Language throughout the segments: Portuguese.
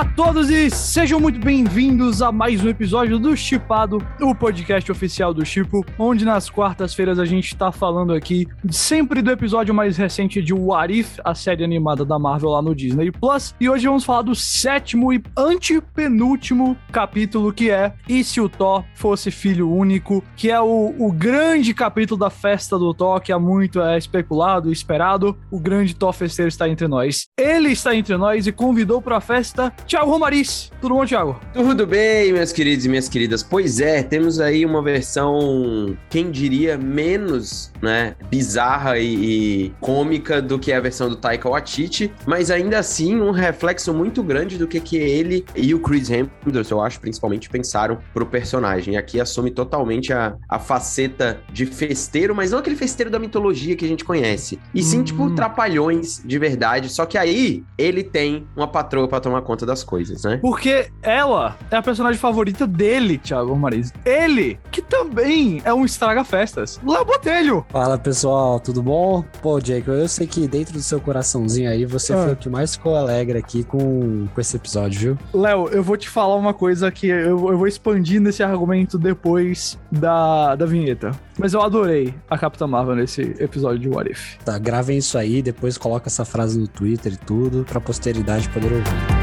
Olá a todos e sejam muito bem-vindos a mais um episódio do Chipado, o podcast oficial do Chipo, onde nas quartas-feiras a gente tá falando aqui sempre do episódio mais recente de What If, a série animada da Marvel lá no Disney Plus. E hoje vamos falar do sétimo e antepenúltimo capítulo que é E se o Thor fosse filho único, que é o, o grande capítulo da festa do Thor, que há muito é especulado e esperado. O grande Thor festeiro está entre nós. Ele está entre nós e convidou para a festa Thiago Romariz. Tudo bom, Thiago? Tudo bem, meus queridos e minhas queridas. Pois é, temos aí uma versão, quem diria, menos né, bizarra e, e cômica do que a versão do Taika Waititi, mas ainda assim um reflexo muito grande do que, que ele e o Chris Hemsworth, eu acho, principalmente, pensaram pro personagem. Aqui assume totalmente a, a faceta de festeiro, mas não aquele festeiro da mitologia que a gente conhece, e sim, tipo, hum. tipo, trapalhões de verdade, só que aí ele tem uma patroa para tomar conta das coisas, né? Porque ela é a personagem favorita dele, Thiago Mariz. Ele, que também é um estraga-festas. Léo Botelho. Fala, pessoal, tudo bom? Pô, Jake, eu sei que dentro do seu coraçãozinho aí, você ah. foi o que mais ficou alegre aqui com, com esse episódio, viu? Léo, eu vou te falar uma coisa que eu, eu vou expandir nesse argumento depois da, da vinheta. Mas eu adorei a Capitã Marvel nesse episódio de What If. Tá, gravem isso aí, depois coloca essa frase no Twitter e tudo, pra posteridade poder ouvir.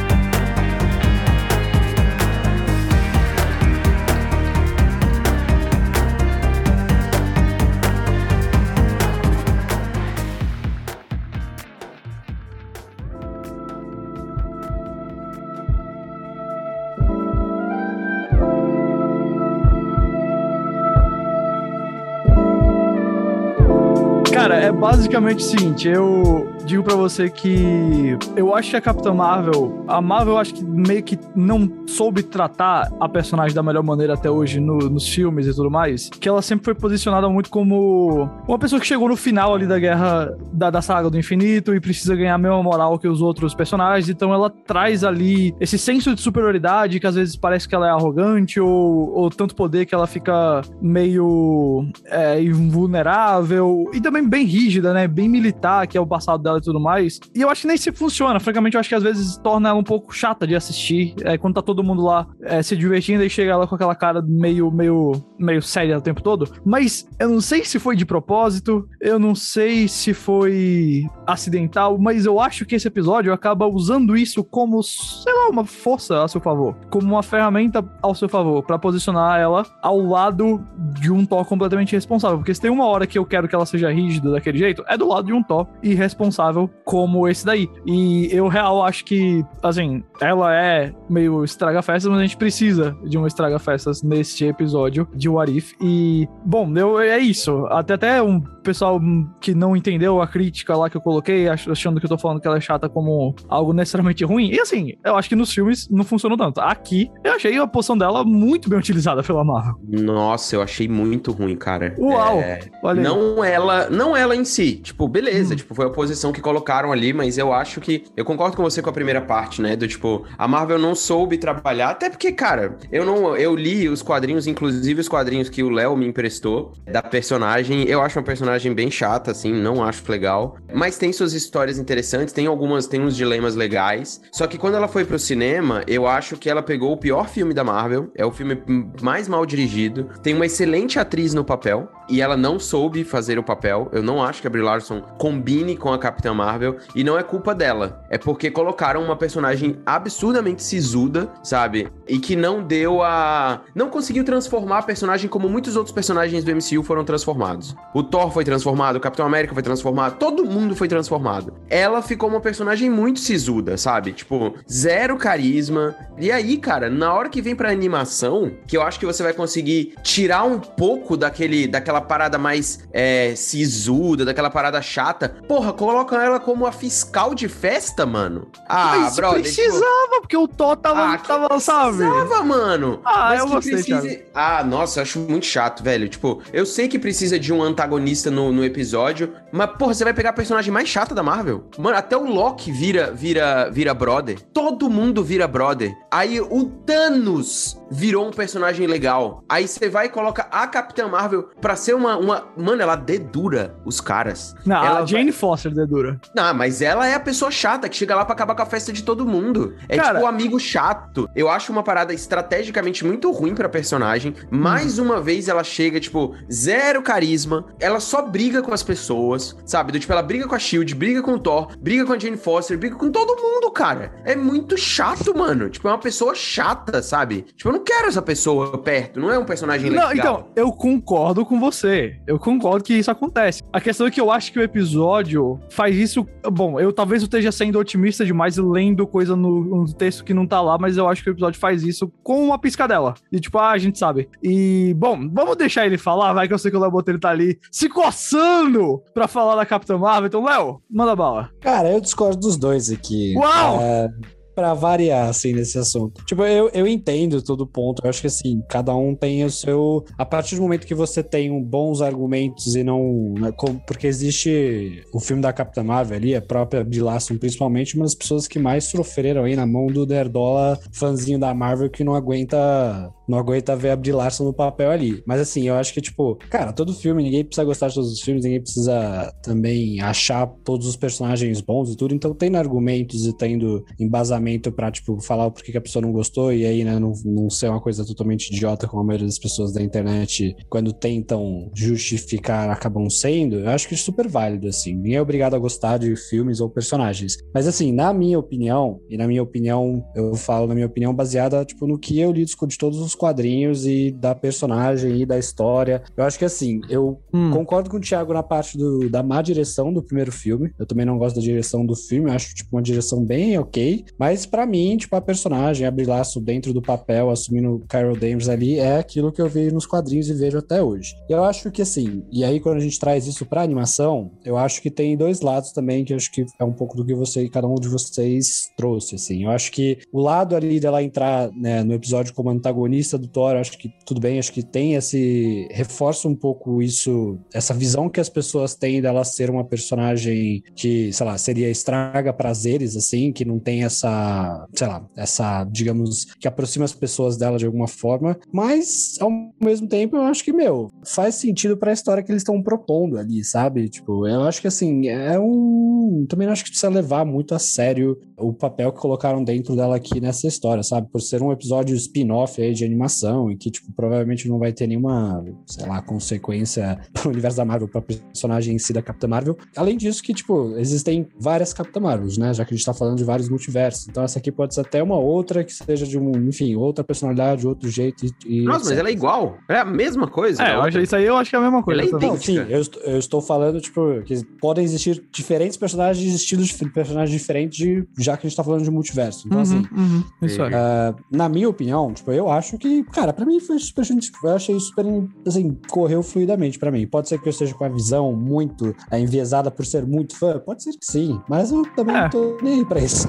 Basicamente o seguinte, eu digo para você que eu acho que a Capitã Marvel, a Marvel acho que meio que não soube tratar a personagem da melhor maneira até hoje no, nos filmes e tudo mais, que ela sempre foi posicionada muito como uma pessoa que chegou no final ali da guerra da, da saga do infinito e precisa ganhar a mesma moral que os outros personagens, então ela traz ali esse senso de superioridade que às vezes parece que ela é arrogante ou, ou tanto poder que ela fica meio é, invulnerável e também bem rígida, né? Bem militar, que é o passado dela e tudo mais. E eu acho que nem se funciona. Francamente, eu acho que às vezes torna ela um pouco chata de assistir. É, quando tá todo mundo lá é, se divertindo e chega ela com aquela cara meio, meio, meio séria o tempo todo. Mas eu não sei se foi de propósito, eu não sei se foi acidental, mas eu acho que esse episódio acaba usando isso como, sei lá, uma força a seu favor. Como uma ferramenta ao seu favor, para posicionar ela ao lado de um Thor completamente irresponsável. Porque se tem uma hora que eu quero que ela seja rígida daquele jeito, é do lado de um Thor irresponsável como esse daí. E eu real acho que, assim, ela é meio estraga-festas, mas a gente precisa de um estraga-festas neste episódio de Warif. E, bom, eu, é isso. Até até um pessoal que não entendeu a crítica lá que eu coloquei, achando que eu tô falando que ela é chata como algo necessariamente ruim. E assim, eu acho que nos filmes não funcionou tanto. Aqui, eu achei a posição dela muito bem utilizada pela Marvel. Nossa, eu achei muito ruim, cara. Uau! É... Não ela, não ela em si. Tipo, beleza, hum. tipo, foi a posição que colocaram ali, mas eu acho que. Eu concordo com você com a primeira parte, né? Do tipo, a Marvel não soube trabalhar, até porque, cara, eu não. Eu li os quadrinhos, inclusive os quadrinhos que o Léo me emprestou da personagem. Eu acho uma personagem bem chata, assim, não acho legal. Mas tem suas histórias interessantes, tem algumas, tem uns dilemas legais. Só que quando ela foi pro cinema, eu acho que ela pegou o pior filme da Marvel. É o filme mais mal dirigido. Tem uma excelente atriz no papel. E ela não soube fazer o papel. Eu não acho que a Brie Larson combine com a Capitã Marvel e não é culpa dela. É porque colocaram uma personagem absurdamente sisuda, sabe? E que não deu a. Não conseguiu transformar a personagem como muitos outros personagens do MCU foram transformados. O Thor foi transformado, o Capitão América foi transformado, todo mundo foi transformado. Ela ficou uma personagem muito sisuda, sabe? Tipo, zero carisma. E aí, cara, na hora que vem pra animação, que eu acho que você vai conseguir tirar um pouco daquele, daquela parada mais é, sisuda, daquela parada chata, porra, coloca ela como a fiscal de festa, mano. Ah, Mas brother. Precisava, tipo... porque o Thor tava, ah, tava sabe? Precisava, mano. Ah, Mas eu gostei, precise... Ah, nossa, eu acho muito chato, velho. Tipo, eu sei que precisa de um antagonista no, no episódio, mas, porra, você vai pegar a personagem mais chata da Marvel. Mano, até o Loki vira, vira, vira brother. Todo mundo vira brother. Aí o Thanos virou um personagem legal. Aí você vai e coloca a Capitã Marvel pra ser uma, uma. Mano, ela dedura os caras. Não, ela a Jane Foster dedura. Não, mas ela é a pessoa chata que chega lá pra acabar com a festa de todo mundo. É Cara- tipo o amigo chato. Eu acho uma parada estrategicamente muito ruim pra personagem. Mais uma vez ela chega, tipo, zero carisma. Ela só briga com as pessoas, sabe? Do tipo, ela briga com a Shield, briga com o Thor, briga com a Jane Foster, briga com todo mundo, cara. É muito chato, mano. Tipo, é uma pessoa chata, sabe? Tipo, eu não quero essa pessoa perto. Não é um personagem legal. Não, então, eu concordo com você. Eu concordo que isso acontece. A questão é que eu acho que o episódio faz isso. Bom, eu talvez eu esteja sendo otimista demais e lendo coisa no, no texto que não tá lá, mas eu acho que o episódio faz isso com uma piscadela. E tipo, ah, a gente sabe. E, bom, vamos deixar ele falar, vai que eu sei que o Léo Botelho tá ali se coçando pra falar da Capitã Marvel. Então, Léo, manda bala. Cara, eu discordo dos dois aqui. Uau! É, pra variar, assim, nesse assunto. Tipo, eu, eu entendo todo ponto. Eu acho que, assim, cada um tem o seu... A partir do momento que você tem bons argumentos e não... né, com- Porque existe o filme da Capitã Marvel ali, a própria Brie Larson, principalmente, uma das pessoas que mais sofreram aí na mão do Nerdola fãzinho da Marvel que não aguenta... Não aguenta ver a Brie Larson no papel ali. Mas assim, eu acho que, tipo, cara, todo filme, ninguém precisa gostar de todos os filmes, ninguém precisa também achar todos os personagens bons e tudo. Então, tendo argumentos e tendo embasamento pra, tipo, falar o porquê que a pessoa não gostou e aí, né, não, não ser uma coisa totalmente idiota como a maioria das pessoas da internet, quando tentam justificar, acabam sendo, eu acho que é super válido, assim. Ninguém é obrigado a gostar de filmes ou personagens. Mas, assim, na minha opinião, e na minha opinião, eu falo na minha opinião baseada, tipo, no que eu li de todos os quadrinhos e da personagem e da história. Eu acho que, assim, eu Hum. Concordo com o Thiago na parte do- da má direção do primeiro filme. Eu também não gosto da direção do filme, eu acho tipo uma direção bem ok. Mas pra mim, tipo, a personagem, a Brie Larson dentro do papel, assumindo Carol Danvers ali, é aquilo que eu vi nos quadrinhos e vejo até hoje. E eu acho que assim, e aí quando a gente traz isso pra animação, eu acho que tem dois lados também que acho que é um pouco do que você, cada um de vocês trouxe, assim. Eu acho que o lado ali dela entrar né, no episódio como antagonista do Thor, acho que tudo bem, acho que tem esse reforça um pouco isso, essa visão que as pessoas têm dela ser uma personagem que, sei lá, seria estraga prazeres assim, que não tem essa, sei lá, essa, digamos, que aproxima as pessoas dela de alguma forma, mas ao mesmo tempo eu acho que, meu, faz sentido pra história que eles estão propondo ali, sabe? Tipo, eu acho que assim, é um, também não acho que precisa levar muito a sério o papel que colocaram dentro dela aqui nessa história, sabe? Por ser um episódio spin-off aí de animação e que, tipo, provavelmente não vai ter nenhuma, sei lá, consequência pro universo da Marvel, pra personagem em si da Capitã Marvel. Além disso, que, tipo, existem várias Capitã Marvels, né? Já que a gente tá falando de vários multiversos. Então essa aqui pode ser até uma outra que seja de um, enfim, outra personalidade, outro jeito e. e Nossa, mas etc. ela é igual. É a mesma coisa. É, da eu acho, isso aí eu acho que é a mesma coisa. Ela é. Não, sim, eu, eu estou falando, tipo, que podem existir diferentes personagens, estilos de personagens diferentes, de- já que a gente tá falando de multiverso. Então, Uhum, assim, uhum, isso é. ah, na minha opinião, tipo, eu acho que, cara, pra mim foi super. Eu achei super, assim, correu fluidamente pra mim. Pode ser que eu esteja com a visão muito ah, enviesada por ser muito fã, pode ser que sim, mas eu também É. não tô nem aí pra isso.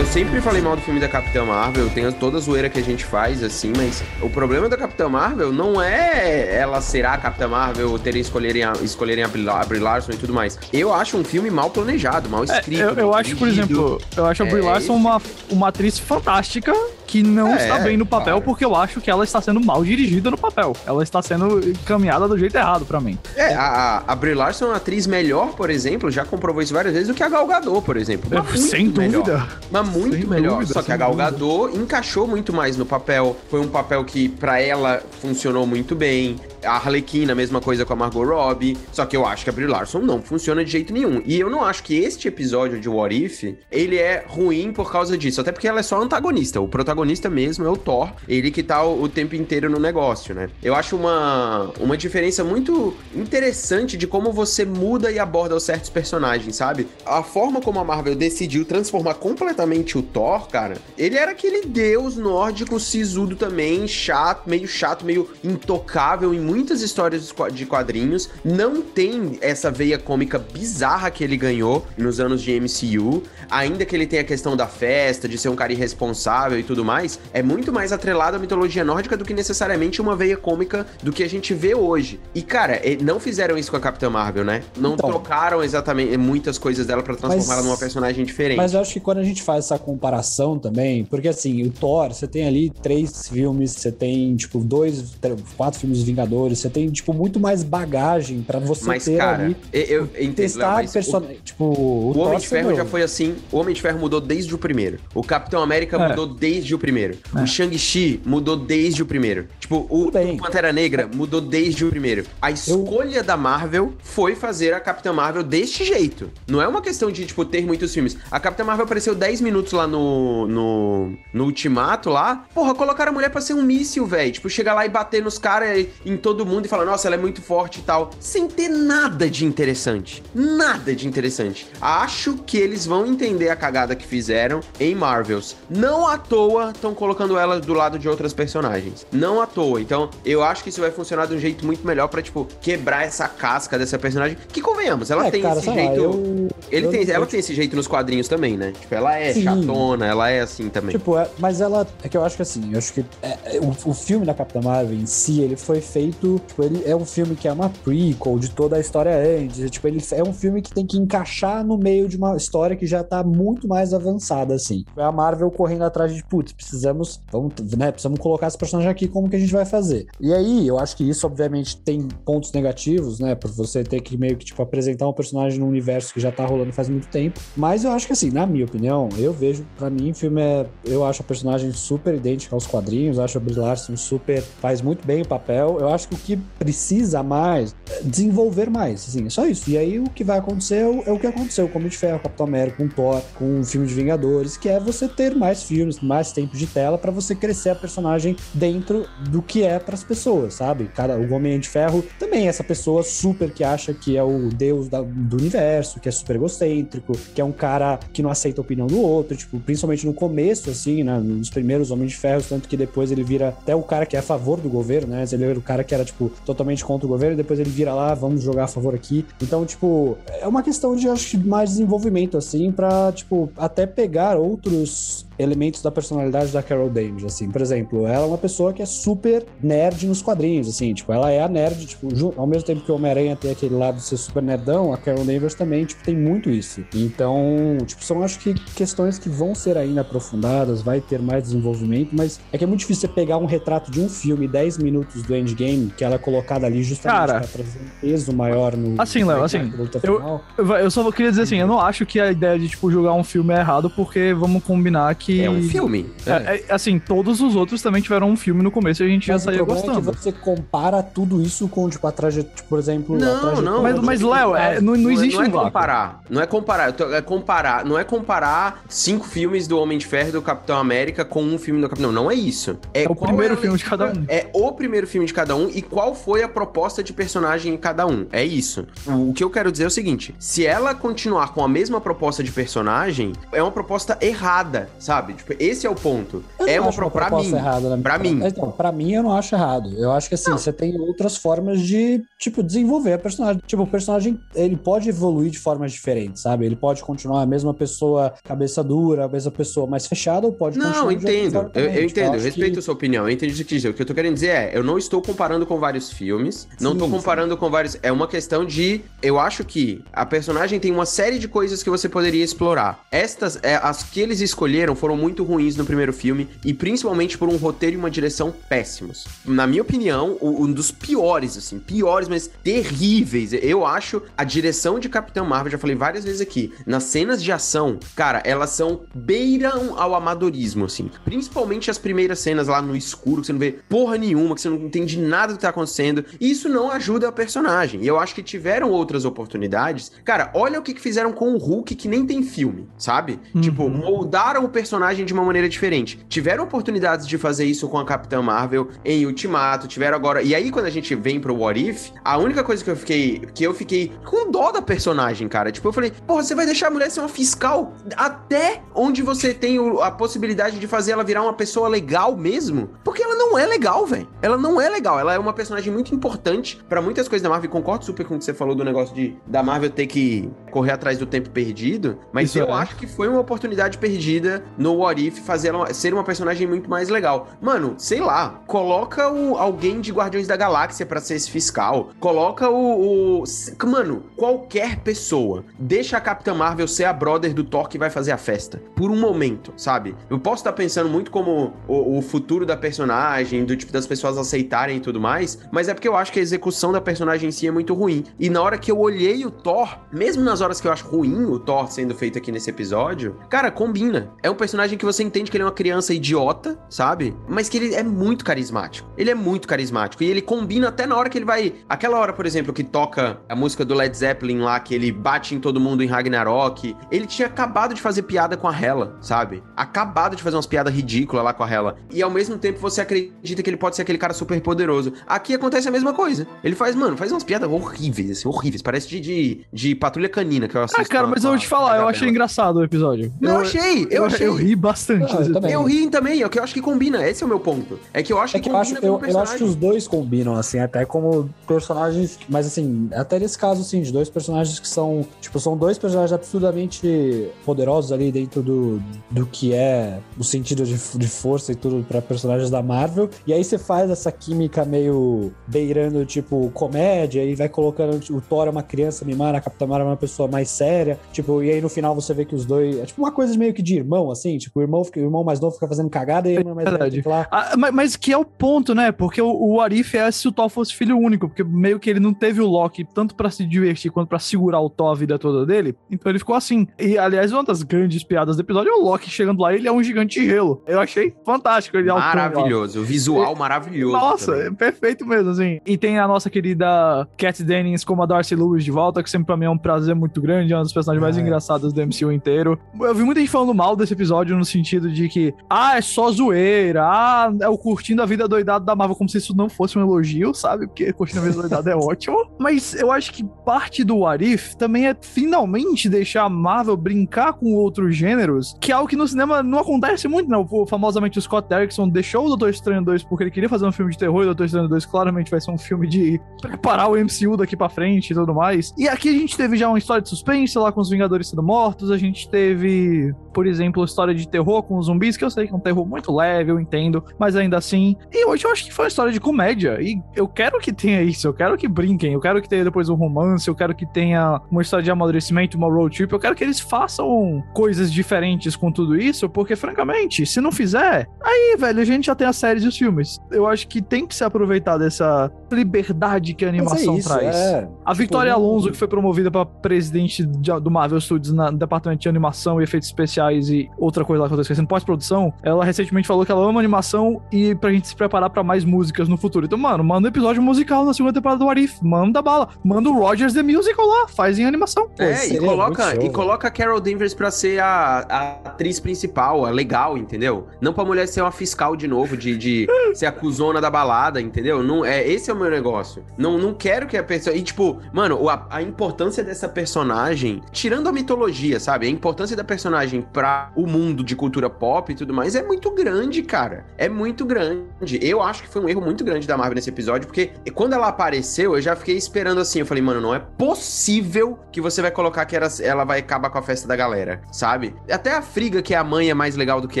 Sempre falei mal do filme da Capitã Marvel, tem toda a zoeira que a gente faz, assim, mas o problema da Capitã Marvel não é ela ser a Capitã Marvel, terem escolherem a, escolherem a Brie Larson e tudo mais. Eu acho um filme mal planejado, mal É, escrito. eu, eu mal acho, por exemplo, eu acho a Brie É, Larson uma, uma atriz fantástica que não É, está bem no papel, cara. porque eu acho que ela está sendo mal dirigida no papel. Ela está sendo caminhada do jeito errado pra mim. É, a, a, Brie Larson é uma atriz melhor, por exemplo, já comprovou isso várias vezes, do que a Gal Gadot, por exemplo. Mas muito Sem melhor. dúvida. Mas muito Sem melhor. dúvida, Só que a Gal dúvida. Gadot encaixou muito mais no papel. Foi um papel que, pra ela, funcionou muito bem. A Arlequina, a mesma coisa com a Margot Robbie. Só que eu acho que a Brie Larson não funciona de jeito nenhum. E eu não acho que este episódio de What If, ele é ruim por causa disso. Até porque ela é só antagonista. O protagonista mesmo é o Thor. Ele que tá o, o tempo inteiro no negócio, né? Eu acho uma, uma diferença muito interessante de como você muda e aborda os certos personagens, sabe? A forma como a Marvel decidiu transformar completamente o Thor, cara, ele era aquele deus nórdico sisudo também, chato, meio chato, meio intocável em muitas histórias de quadrinhos, não tem essa veia cômica bizarra que ele ganhou nos anos de MCU, ainda que ele tenha a questão da festa, de ser um cara irresponsável e tudo mais, é muito mais atrelado à mitologia nórdica do que necessariamente uma veia cômica do que a gente vê hoje. E, cara, não fizeram isso com a Capitã Marvel, né? Não então, trocaram exatamente muitas coisas dela para transformá-la numa personagem diferente. Mas eu acho que quando a gente faz essa comparação também, porque assim, o Thor, você tem ali três filmes, você tem, tipo, dois, três, quatro filmes Vingadores, você tem, tipo, muito mais bagagem para você mas, ter cara, ali. Eu, eu entendo, testar Léo, personagem. Tipo, o, o Homem de Ferro já foi assim. O Homem de Ferro mudou desde o primeiro. O Capitão América é. mudou desde o primeiro. É. O Shang-Chi mudou desde o primeiro. Tipo, o, o, Pantera Negra mudou desde o primeiro. A escolha eu... da Marvel foi fazer a Capitã Marvel deste jeito. Não é uma questão de, tipo, ter muitos filmes. A Capitã Marvel apareceu 10 minutos lá no, no, no Ultimato lá. Porra, colocaram a mulher pra ser um míssil, velho. Tipo, chegar lá e bater nos caras, em todo mundo e falar, nossa, ela é muito forte e tal. Sem ter nada de interessante. Nada de interessante. Acho que eles vão entender a cagada que fizeram em Marvels. Não à toa estão colocando ela do lado de outras personagens. Não à toa. Então, eu acho que isso vai funcionar de um jeito muito melhor para tipo, quebrar essa casca dessa personagem. Que convenhamos, ela é, tem cara, esse jeito. Lá, eu, ele eu, tem, eu, ela tem esse jeito nos quadrinhos também, né? Tipo, ela é Sim. chatona, ela é assim também. Tipo, é, mas ela. É que eu acho que assim, eu acho que é, é, o, o filme da Capitã Marvel em si, ele foi feito. Tipo, ele é um filme que é uma prequel de toda a história antes. Tipo, ele é um filme que tem que encaixar no meio de uma história que já tá muito mais avançada, assim. É a Marvel correndo atrás de, putz, precisamos, vamos, né, precisamos colocar esse personagem aqui, como que a gente vai fazer? E aí, eu acho que isso, obviamente, tem pontos negativos, né, por você ter que meio que, tipo, apresentar um personagem num universo que já tá rolando faz muito tempo. Mas eu acho que, assim, na minha opinião, eu vejo, para mim, o filme é, eu acho a personagem super idêntica aos quadrinhos, acho a Brie Larson super, faz muito bem o papel. Eu acho que o que precisa mais é desenvolver mais, assim, é só isso. E aí, o que vai acontecer é o que aconteceu com o de Ferro, Capitão América, com Thor, com o filme de Vingadores, que é você ter mais filmes, mais tempo de tela para você crescer a personagem dentro do que é para as pessoas, sabe? Cada, o Homem de Ferro também é essa pessoa super que acha que é o deus da, do universo, que é super egocêntrico, que é um cara que não aceita a opinião do outro, tipo, principalmente no começo, assim, né? Nos primeiros Homens de Ferro, tanto que depois ele vira até o cara que é a favor do governo, né? Ele era o cara que era, tipo, totalmente contra o governo, e depois ele vira lá, vamos jogar a favor aqui. Então, tipo, é uma questão de, acho que, mais desenvolvimento, assim, pra, tipo, até pegar outros elementos da personalidade da Carol Danvers, assim. Por exemplo, ela é uma pessoa que é super nerd nos quadrinhos, assim. Tipo, ela é a nerd, tipo, ao mesmo tempo que o Homem-Aranha tem aquele lado de ser super nerdão, a Carol Danvers também, tipo, tem muito isso. Então, tipo, são, acho que, questões que vão ser ainda aprofundadas, vai ter mais desenvolvimento, mas é que é muito difícil você pegar um retrato de um filme, 10 minutos do Endgame, que ela é colocada ali justamente Cara, pra trazer um peso maior no... Assim, Léo, assim, eu, eu só queria dizer assim, eu não acho que a ideia de, tipo, jogar um filme é errado, porque vamos combinar que que. É um filme. É. É, é, assim, todos os outros também tiveram um filme no começo e a gente mas já saía gostando. É que você compara tudo isso com, tipo, a trajetória, tipo, por exemplo. Não, não. Mas, mas Léo, é, não, não existe não é, não é comparar. Não é comparar. É comparar. Não é comparar cinco filmes do Homem de Ferro e do Capitão América com um filme do Capitão. Não, não é isso. É, o primeiro filme de cada um. É o primeiro filme de cada um e qual foi a proposta de personagem em cada um. É isso. O que eu quero dizer é o seguinte: se ela continuar com a mesma proposta de personagem, é uma proposta errada, sabe? Sabe? Tipo, esse é o ponto. Eu é uma, uma pra mim. Errada, né? Pra mim. Então, pra mim eu não acho errado. Eu acho que assim, não. você tem outras formas de, tipo, desenvolver a personagem. Tipo, o personagem, ele pode evoluir de formas diferentes, sabe? Ele pode continuar a mesma pessoa cabeça dura, a mesma pessoa mais fechada, ou pode não, continuar. Não, entendo. Eu, eu, entendo, eu respeito que... a sua opinião. Eu entendi o que dizer. O que eu tô querendo dizer é, eu não estou comparando com vários filmes, não sim, tô comparando sim. com vários. É uma questão de. Eu acho que a personagem tem uma série de coisas que você poderia explorar. Estas, é, as que eles escolheram foram muito ruins no primeiro filme e principalmente por um roteiro e uma direção péssimos. Na minha opinião, um dos piores, assim, piores, mas terríveis. Eu acho a direção de Capitão Marvel, já falei várias vezes aqui, nas cenas de ação, cara, elas são beiram ao amadorismo, assim. Principalmente as primeiras cenas lá no escuro, que você não vê porra nenhuma, que você não entende nada do que tá acontecendo. E isso não ajuda a personagem. E eu acho que tiveram outras oportunidades. Cara, olha o que fizeram com o Hulk, que nem tem filme, sabe? Uhum. Tipo, moldaram o personagem personagem de uma maneira diferente. Tiveram oportunidades de fazer isso com a Capitã Marvel em Ultimato, tiveram agora. E aí, quando a gente vem pro What If, a única coisa que eu fiquei. que eu fiquei com dó da personagem, cara. Tipo, eu falei, porra, você vai deixar a mulher ser uma fiscal até onde você tem a possibilidade de fazer ela virar uma pessoa legal mesmo? Porque ela não é legal, velho. Ela não é legal. Ela é uma personagem muito importante para muitas coisas da Marvel. Concordo super com o que você falou do negócio de da Marvel ter que correr atrás do tempo perdido. Mas Isso eu é. acho que foi uma oportunidade perdida no What If fazer ela ser uma personagem muito mais legal. Mano, sei lá, coloca o, alguém de Guardiões da Galáxia para ser esse fiscal. Coloca o, o. Mano, qualquer pessoa. Deixa a Capitã Marvel ser a brother do Thor que vai fazer a festa. Por um momento, sabe? Eu posso estar pensando muito como o, o futuro da personagem, do tipo das pessoas aceitarem e tudo mais, mas é porque eu acho que a execução da personagem em si é muito ruim. E na hora que eu olhei o Thor, mesmo nas horas que eu acho ruim o Thor sendo feito aqui nesse episódio, cara, combina. É um personagem que você entende que ele é uma criança idiota, sabe? Mas que ele é muito carismático. Ele é muito carismático. E ele combina até na hora que ele vai. Aquela hora, por exemplo, que toca a música do Led Zeppelin lá, que ele bate em todo mundo em Ragnarok. Ele tinha acabado de fazer piada com a Hela, sabe? Acabado de fazer umas piadas ridículas lá com a Hela. E ao mesmo tempo você acredita que ele pode ser aquele cara super poderoso. Aqui acontece a mesma coisa. Ele faz, mano, faz umas piadas horríveis, assim, horríveis. Parece de, de, de patrulha canina que eu assisto. Ah, cara, mas eu vou te falar, eu achei engraçado o episódio. Não, eu achei, eu, achei. Eu ri bastante. Ah, eu, também. eu ri também, é o que eu acho que combina. Esse é o meu ponto. É que eu acho é que, que eu acho, eu, eu, acho que os dois combinam, assim, até como personagens. Mas assim, até nesse caso, assim, de dois personagens que são. Tipo, são dois personagens absurdamente poderosos ali dentro do, do que é o sentido de, de força e tudo para personagens da Marvel. E aí você faz essa química meio beirando, tipo, comédia, e vai colocando o Thor é uma criança mimada, a Capitã Marvel é uma pessoa mais séria. Tipo, e aí no final você vê que os dois. É tipo uma coisa meio que de irmão, assim, tipo, o irmão, fica, o irmão mais novo fica fazendo cagada e o irmão mais fica lá. Ah, mas, mas, que é o ponto, né? Porque o, o Arif é se o Thor fosse filho único, porque meio que ele não teve o Loki tanto para se divertir quanto para segurar o Thor a vida toda dele. Então ele ficou assim. E aliás, uma das grandes piadas do episódio é o Loki chegando lá, ele é um gigante de gelo. Eu achei fantástico. Ele maravilhoso, o visual maravilhoso. Nossa, também. é perfeito mesmo, assim. E tem a nossa querida Cat Dennings como a Darcy Lewis de volta, que sempre pra mim é um prazer muito grande, é uma das personagens mais é. engraçadas do MCU inteiro. Eu vi muita gente falando mal desse episódio no sentido de que, ah, é só zoeira, ah, é o curtindo a vida doidada da Marvel, como se isso não fosse um elogio, sabe? Porque curtindo a vida doidada é ótimo. Mas eu acho que parte do Arif também é finalmente deixar a Marvel brincar com outros gêneros, que é algo que no cinema não acontece muito, né? O, famosamente o Scott Derrickson deixou o Doutor Estranho 2 porque ele queria fazer um filme de terror e o Doutor Estranho 2 claramente vai ser um filme de preparar o MCU daqui pra frente e tudo mais. E aqui a gente teve já uma história de suspense lá com os Vingadores sendo mortos, a gente teve, por exemplo, história de terror com os zumbis, que eu sei que é um terror muito leve, eu entendo, mas ainda assim. E hoje eu acho que foi uma história de comédia. E eu quero que tenha isso, eu quero que brinquem, eu quero que tenha depois um romance, eu quero que tenha uma história de amadurecimento, uma road trip, eu quero que eles façam coisas diferentes com tudo isso, porque francamente, se não fizer, aí, velho, a gente já tem as séries e os filmes. Eu acho que tem que se aproveitar dessa liberdade que a animação é isso, traz. É. A tipo, Vitória Alonso, que foi promovida para presidente do Marvel Studios no departamento de animação e efeitos especiais e outra coisa lá que eu tô esquecendo, pós-produção, ela recentemente falou que ela ama animação e pra gente se preparar para mais músicas no futuro. Então, mano, manda um episódio musical na segunda temporada do Arif, manda bala, manda o Rogers The Musical lá, faz em animação. É, e coloca, e coloca a Carol Danvers pra ser a, a atriz principal, a legal, entendeu? Não pra mulher ser uma fiscal de novo, de, de ser a cuzona da balada, entendeu? Não, é, esse é o meu negócio. Não, não quero que a pessoa. E, tipo, mano, a, a importância dessa personagem, tirando a mitologia, sabe? A importância da personagem pra o mundo de cultura pop e tudo mais é muito grande, cara. É muito grande. Eu acho que foi um erro muito grande da Marvel nesse episódio, porque quando ela apareceu, eu já fiquei esperando assim. Eu falei, mano, não é possível que você vai colocar que ela, ela vai acabar com a festa da galera, sabe? Até a Friga, que é a mãe, é mais legal do que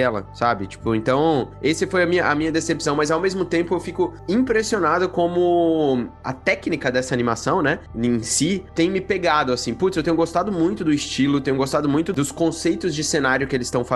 ela, sabe? Tipo, então, esse foi a minha, a minha decepção, mas ao mesmo tempo eu fico impressionado como a técnica dessa animação, né, em si, tem me pegado, assim. Putz, eu tenho gostado muito do estilo, tenho gostado muito dos conceitos de cenário que eles estão fazendo.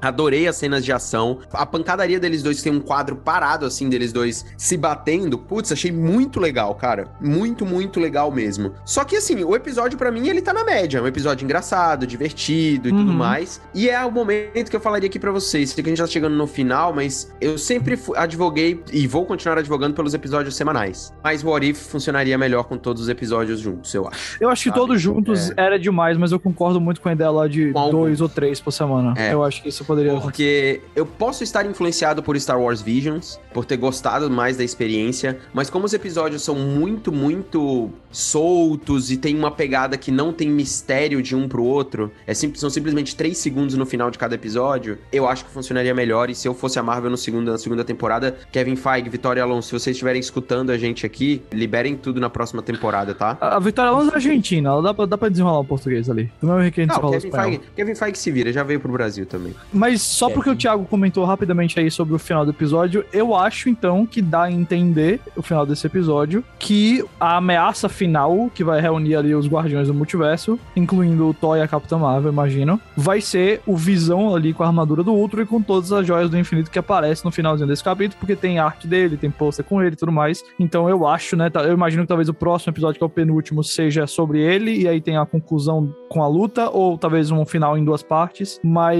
Adorei as cenas de ação. A pancadaria deles dois tem um quadro parado, assim, deles dois se batendo. Putz, achei muito legal, cara. Muito, muito legal mesmo. Só que, assim, o episódio para mim, ele tá na média. É um episódio engraçado, divertido e uhum. tudo mais. E é o momento que eu falaria aqui para vocês. Sei que a gente tá chegando no final, mas eu sempre advoguei e vou continuar advogando pelos episódios semanais. Mas o What If funcionaria melhor com todos os episódios juntos, eu acho. Eu acho que sabe? todos juntos é. era demais, mas eu concordo muito com a ideia lá de dois ou três por semana. É, É. Eu acho que isso poderia. Porque eu posso estar influenciado por Star Wars Visions, por ter gostado mais da experiência, mas como os episódios são muito, muito soltos e tem uma pegada que não tem mistério de um pro outro, é sim, são simplesmente três segundos no final de cada episódio, eu acho que funcionaria melhor. E se eu fosse a Marvel no segundo, na segunda temporada, Kevin Feige, Vitória Alonso, se vocês estiverem escutando a gente aqui, liberem tudo na próxima temporada, tá? A a Vitória Alonso é argentina, ela dá pra, dá pra desenrolar o português ali. Do mesmo jeito que a gente Não, o Kevin. Feige, Kevin Feige se vira, já veio pro Brasil também. Mas só porque o Thiago comentou rapidamente aí sobre o final do episódio, eu acho então que dá a entender, o final desse episódio, que a ameaça final, que vai reunir ali os Guardiões do Multiverso, incluindo o Thor e a Capitã Marvel, imagino, vai ser o Visão ali com a armadura do Ultron e com todas as joias do infinito que aparecem no finalzinho desse capítulo, porque tem arte dele, tem pôster com ele e tudo mais. Então eu acho, né, tá- eu imagino que talvez o próximo episódio, que é o penúltimo, seja sobre ele, e aí tem a conclusão com a luta, ou talvez um final em duas partes, mas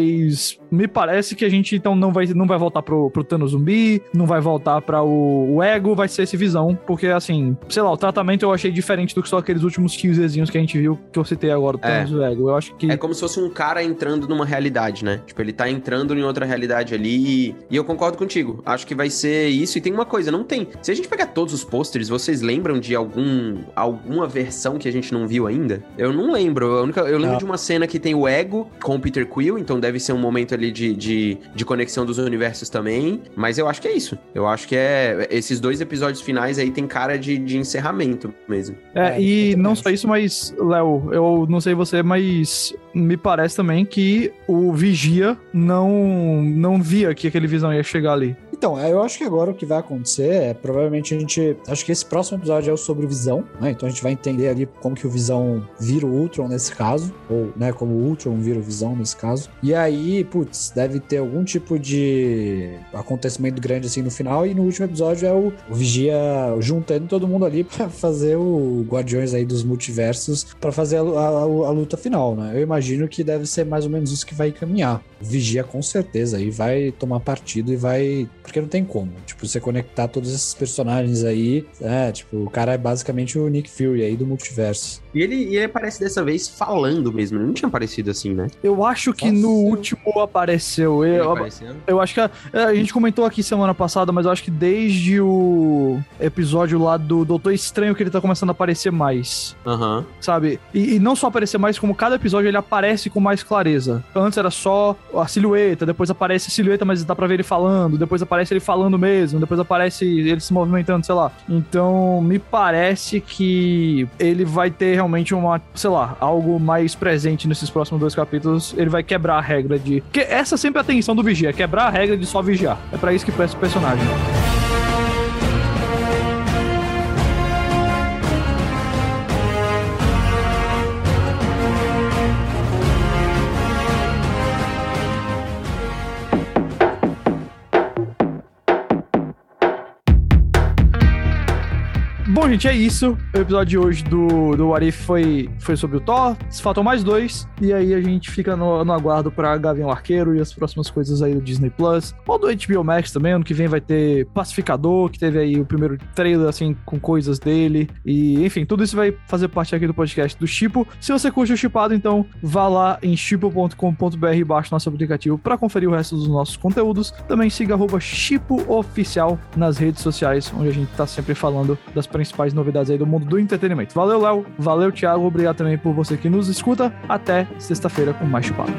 me parece que a gente então não vai, não vai voltar pro, pro Thanos zumbi, não vai voltar para o, o Ego, vai ser esse Visão, porque assim, sei lá, o tratamento eu achei diferente do que só aqueles últimos teaserzinhos que a gente viu, que eu citei agora, o Thanos e o Ego. Eu acho que... É como se fosse um cara entrando numa realidade, né? Tipo, ele tá entrando em outra realidade ali. E eu concordo contigo. Acho que vai ser isso. E tem uma coisa, não tem. Se a gente pegar todos os posters, vocês lembram de algum alguma versão que a gente não viu ainda? Eu não lembro. A única- eu lembro Não. de uma cena que tem o Ego com o Peter Quill, então deve ser um momento ali de, de, de conexão dos universos também. Mas eu acho que é isso. Eu acho que é. Esses dois episódios finais aí tem cara de, de encerramento mesmo. É, É, e não só isso, mas, Léo, eu não sei você, mas me parece também que o Vigia não, não via que aquele visão ia chegar ali. Então, é, eu acho que agora o que vai acontecer é provavelmente a gente. Acho que esse próximo episódio é o sobre o Visão, né? Então a gente vai entender ali como que o Visão vira o Ultron nesse caso, ou, né, como o Ultron vira o Visão nesse caso. E aí, putz, deve ter algum tipo de acontecimento grande assim no final. E no último episódio é o, o Vigia juntando todo mundo ali pra fazer o Guardiões aí dos Multiversos pra fazer a, a- a luta final, né? Eu imagino que deve ser mais ou menos isso que vai caminhar. O Vigia com certeza aí vai tomar partido e vai. Porque não tem como. Tipo, você conectar todos esses personagens aí. É, tipo, o cara é basicamente o Nick Fury aí do multiverso. E ele, e ele aparece dessa vez falando mesmo. Ele não tinha aparecido assim, né? Eu acho que Nossa. no último apareceu. Ele Eu, aparecendo. eu acho que a, a gente comentou aqui semana passada, mas eu acho que desde o episódio lá do Doutor Estranho que ele tá começando a aparecer mais, Aham. sabe? E, e não só aparecer mais, como cada episódio ele aparece com mais clareza. Antes era só a silhueta, depois aparece a silhueta, mas dá pra ver ele falando, depois aparece ele falando mesmo, depois aparece ele se movimentando, sei lá. Então, me parece que ele vai ter realmente uma, sei lá, algo mais presente nesses próximos dois capítulos. Ele vai quebrar a regra de. Porque essa é sempre a tensão do vigia, quebrar a regra de só vigiar. É pra isso que presta o personagem. Gente, é isso. O episódio de hoje do, do What foi, foi sobre o Thor. Faltam mais dois. E aí a gente fica no, no aguardo pra Gavião Arqueiro e as próximas coisas aí do Disney Plus. Ou do HBO Max também. Ano que vem vai ter Pacificador, que teve aí o primeiro trailer, assim, com coisas dele. E, enfim, tudo isso vai fazer parte aqui do podcast do Chipo. Se você curte o Chipado, então vá lá em chipo.com.br baixe nosso aplicativo pra conferir o resto dos nossos conteúdos. Também siga arroba Chipo Oficial nas redes sociais, onde a gente tá sempre falando das principais novidades aí do mundo do entretenimento. Valeu, Léo. Valeu, Thiago. Obrigado também por você que nos escuta. Até sexta-feira com mais chupado.